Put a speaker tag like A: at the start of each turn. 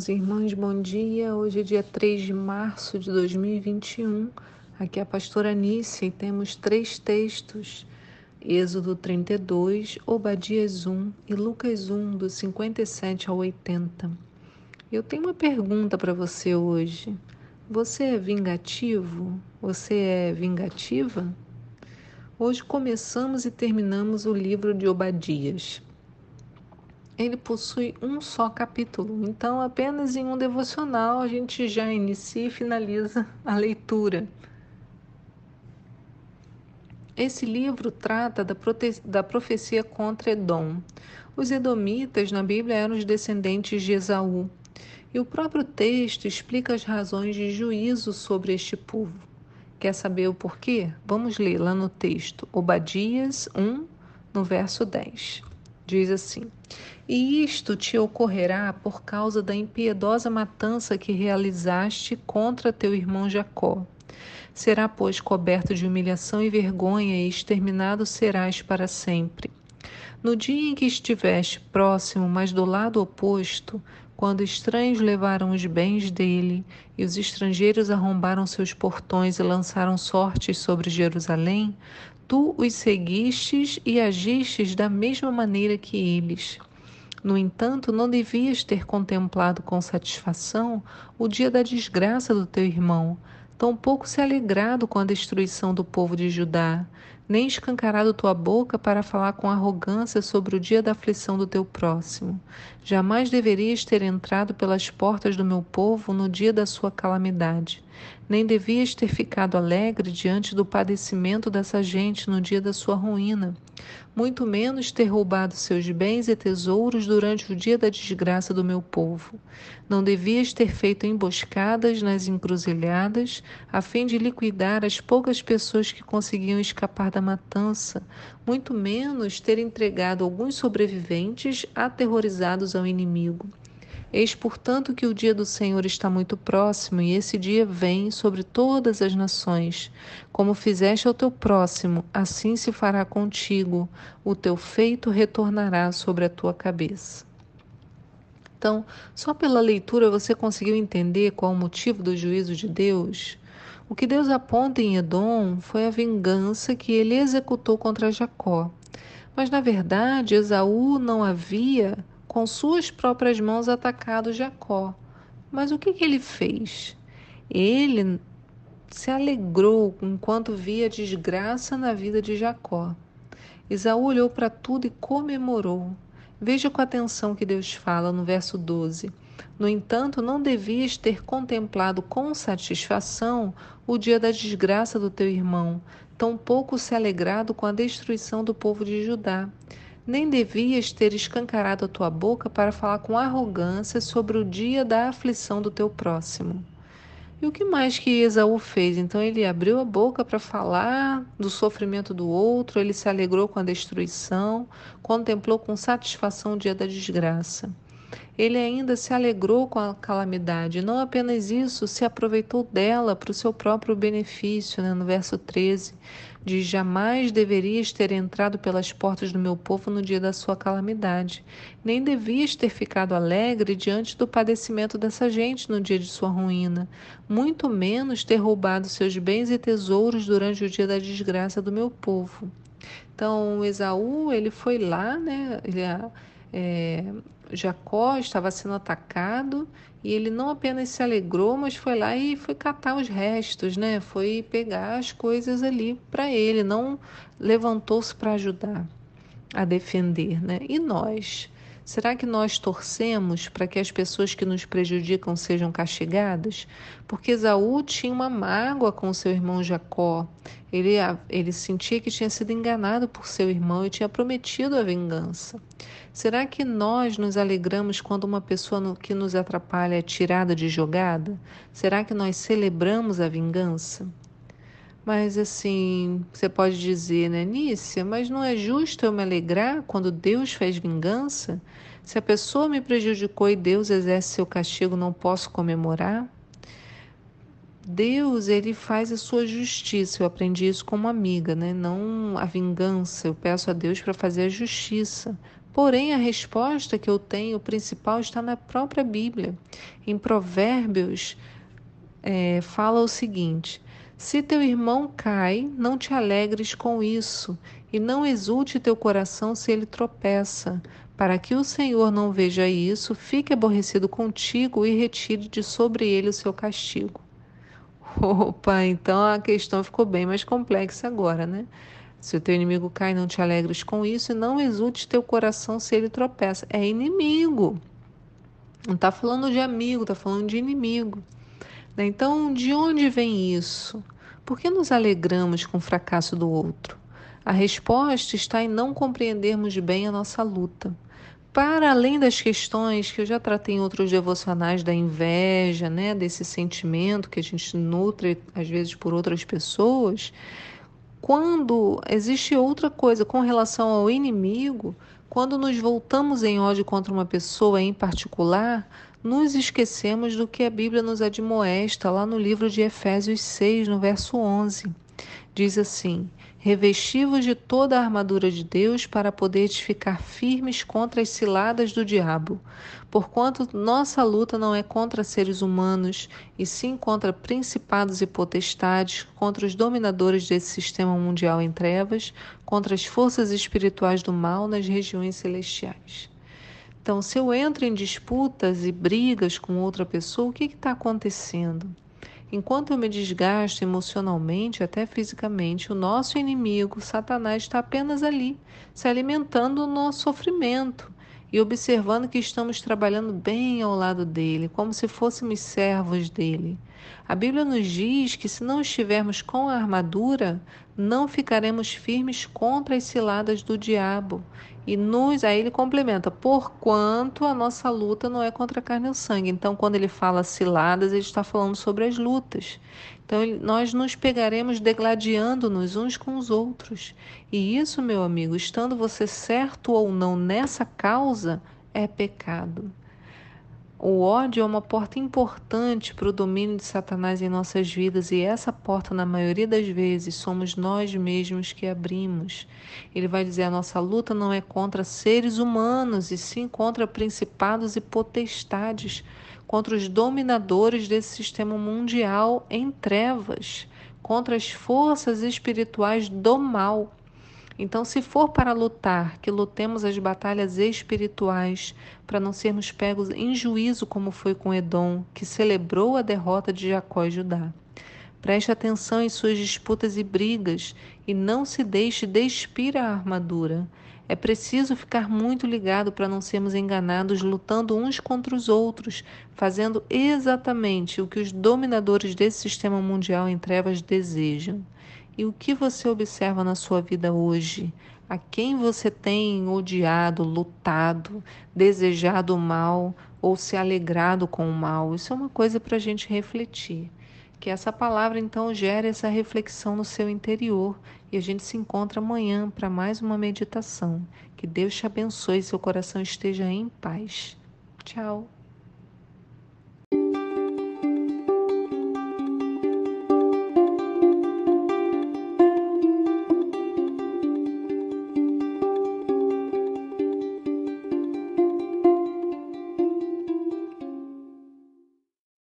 A: irmãos e irmãs, bom dia. Hoje é dia 3 de março de 2021. Aqui é a pastora Nícia e temos três textos: Êxodo 32, Obadias 1 e Lucas 1, do 57 ao 80. Eu tenho uma pergunta para você hoje. Você é vingativo? Você é vingativa? Hoje começamos e terminamos o livro de Obadias ele possui um só capítulo. Então, apenas em um devocional a gente já inicia e finaliza a leitura. Esse livro trata da, da profecia contra Edom. Os edomitas na Bíblia eram os descendentes de Esaú. E o próprio texto explica as razões de juízo sobre este povo. Quer saber o porquê? Vamos ler lá no texto, Obadias 1, no verso 10. Diz assim: E isto te ocorrerá por causa da impiedosa matança que realizaste contra teu irmão Jacó. Será, pois, coberto de humilhação e vergonha, e exterminado serás para sempre. No dia em que estiveste próximo, mas do lado oposto, quando estranhos levaram os bens dele, e os estrangeiros arrombaram seus portões e lançaram sortes sobre Jerusalém, tu os seguistes e agistes da mesma maneira que eles. No entanto, não devias ter contemplado com satisfação o dia da desgraça do teu irmão, tampouco se alegrado com a destruição do povo de Judá, nem escancarado tua boca para falar com arrogância sobre o dia da aflição do teu próximo. Jamais deverias ter entrado pelas portas do meu povo no dia da sua calamidade nem devias ter ficado alegre diante do padecimento dessa gente no dia da sua ruína, muito menos ter roubado seus bens e tesouros durante o dia da desgraça do meu povo. Não devias ter feito emboscadas nas encruzilhadas, a fim de liquidar as poucas pessoas que conseguiam escapar da matança, muito menos ter entregado alguns sobreviventes aterrorizados ao inimigo. Eis, portanto, que o dia do Senhor está muito próximo, e esse dia vem sobre todas as nações. Como fizeste ao teu próximo, assim se fará contigo, o teu feito retornará sobre a tua cabeça. Então, só pela leitura você conseguiu entender qual o motivo do juízo de Deus? O que Deus aponta em Edom foi a vingança que ele executou contra Jacó. Mas, na verdade, Esaú não havia com suas próprias mãos atacado Jacó. Mas o que, que ele fez? Ele se alegrou enquanto via desgraça na vida de Jacó. Esaú olhou para tudo e comemorou. Veja com atenção que Deus fala no verso 12. No entanto, não devias ter contemplado com satisfação o dia da desgraça do teu irmão, tampouco se alegrado com a destruição do povo de Judá nem devias ter escancarado a tua boca para falar com arrogância sobre o dia da aflição do teu próximo. E o que mais que Esaú fez? Então ele abriu a boca para falar do sofrimento do outro, ele se alegrou com a destruição, contemplou com satisfação o dia da desgraça. Ele ainda se alegrou com a calamidade, não apenas isso, se aproveitou dela para o seu próprio benefício, né? no verso 13 diz: Jamais deverias ter entrado pelas portas do meu povo no dia da sua calamidade, nem devias ter ficado alegre diante do padecimento dessa gente no dia de sua ruína, muito menos ter roubado seus bens e tesouros durante o dia da desgraça do meu povo. Então, Esaú, ele foi lá, né? Ele, é, Jacó estava sendo atacado e ele não apenas se alegrou, mas foi lá e foi catar os restos, né? Foi pegar as coisas ali para ele, não levantou-se para ajudar a defender, né? E nós? Será que nós torcemos para que as pessoas que nos prejudicam sejam castigadas? Porque Esaú tinha uma mágoa com seu irmão Jacó. Ele, ele sentia que tinha sido enganado por seu irmão e tinha prometido a vingança. Será que nós nos alegramos quando uma pessoa que nos atrapalha é tirada de jogada? Será que nós celebramos a vingança? Mas assim, você pode dizer, né, Nícia, mas não é justo eu me alegrar quando Deus faz vingança? Se a pessoa me prejudicou e Deus exerce seu castigo, não posso comemorar? Deus, ele faz a sua justiça. Eu aprendi isso como amiga, né? Não a vingança. Eu peço a Deus para fazer a justiça, Porém, a resposta que eu tenho, o principal, está na própria Bíblia. Em Provérbios, é, fala o seguinte: Se teu irmão cai, não te alegres com isso, e não exulte teu coração se ele tropeça, para que o Senhor não veja isso, fique aborrecido contigo e retire de sobre ele o seu castigo. Opa, então a questão ficou bem mais complexa agora, né? Se o teu inimigo cai, não te alegres com isso, e não exulte teu coração se ele tropeça. É inimigo. Não está falando de amigo, está falando de inimigo. Né? Então, de onde vem isso? Por que nos alegramos com o fracasso do outro? A resposta está em não compreendermos bem a nossa luta. Para além das questões que eu já tratei em outros devocionais da inveja, né, desse sentimento que a gente nutre às vezes por outras pessoas, quando existe outra coisa com relação ao inimigo, quando nos voltamos em ódio contra uma pessoa em particular, nos esquecemos do que a Bíblia nos admoesta lá no livro de Efésios 6, no verso 11. Diz assim: Revesti-vos de toda a armadura de Deus para poderes ficar firmes contra as ciladas do diabo. Porquanto nossa luta não é contra seres humanos, e sim contra principados e potestades, contra os dominadores desse sistema mundial em trevas, contra as forças espirituais do mal nas regiões celestiais. Então, se eu entro em disputas e brigas com outra pessoa, o que está acontecendo? Enquanto eu me desgasto emocionalmente, até fisicamente, o nosso inimigo, Satanás, está apenas ali, se alimentando do nosso sofrimento e observando que estamos trabalhando bem ao lado dele, como se fôssemos servos dele. A Bíblia nos diz que se não estivermos com a armadura, não ficaremos firmes contra as ciladas do diabo. E nos, aí ele complementa, porquanto a nossa luta não é contra a carne e o sangue. Então, quando ele fala ciladas, ele está falando sobre as lutas. Então, nós nos pegaremos degladiando-nos uns com os outros. E isso, meu amigo, estando você certo ou não nessa causa, é pecado. O ódio é uma porta importante para o domínio de Satanás em nossas vidas e essa porta, na maioria das vezes, somos nós mesmos que abrimos. Ele vai dizer: a nossa luta não é contra seres humanos, e sim contra principados e potestades, contra os dominadores desse sistema mundial em trevas, contra as forças espirituais do mal. Então, se for para lutar, que lutemos as batalhas espirituais, para não sermos pegos em juízo, como foi com Edom, que celebrou a derrota de Jacó e Judá. Preste atenção em suas disputas e brigas e não se deixe despir a armadura. É preciso ficar muito ligado para não sermos enganados lutando uns contra os outros, fazendo exatamente o que os dominadores desse sistema mundial em trevas desejam. E o que você observa na sua vida hoje? A quem você tem odiado, lutado, desejado o mal ou se alegrado com o mal? Isso é uma coisa para a gente refletir. Que essa palavra então gere essa reflexão no seu interior e a gente se encontra amanhã para mais uma meditação. Que Deus te abençoe e seu coração esteja em paz. Tchau.